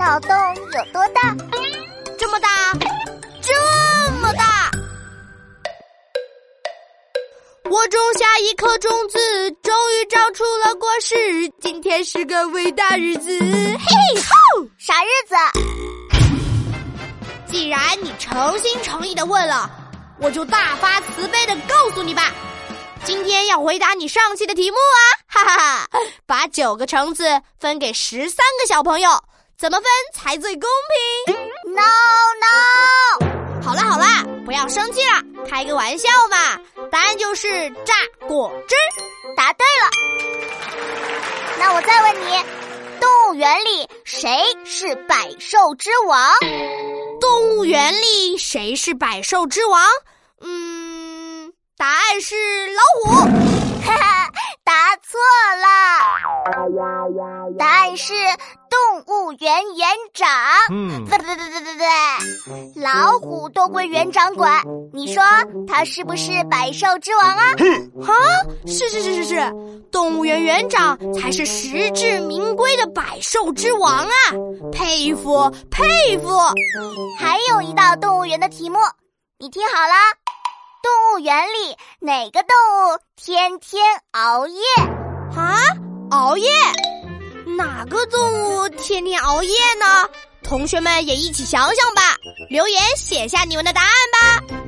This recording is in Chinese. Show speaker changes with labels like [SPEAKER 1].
[SPEAKER 1] 脑洞有多大？
[SPEAKER 2] 这么大，这么大！我种下一颗种子，终于长出了果实。今天是个伟大日子，嘿吼！
[SPEAKER 1] 啥日子？
[SPEAKER 2] 既然你诚心诚意的问了，我就大发慈悲的告诉你吧。今天要回答你上期的题目啊，哈哈哈！把九个橙子分给十三个小朋友，怎么分才最公平
[SPEAKER 1] ？No No！
[SPEAKER 2] 好了好了，不要生气了，开个玩笑嘛。答案就是榨果汁。
[SPEAKER 1] 答对了。那我再问你，动物园里谁是百兽之王？
[SPEAKER 2] 动物园里谁是百兽之王？嗯，答案是老虎。
[SPEAKER 1] 答案是。动物园园长，嗯，对对对对对对，老虎都归园长管，你说他是不是百兽之王啊？
[SPEAKER 2] 啊，是是是是是，动物园园长才是实至名归的百兽之王啊！佩服佩服。
[SPEAKER 1] 还有一道动物园的题目，你听好了，动物园里哪个动物天天熬夜？
[SPEAKER 2] 啊，熬夜？哪个动物天天熬夜呢？同学们也一起想想吧，留言写下你们的答案吧。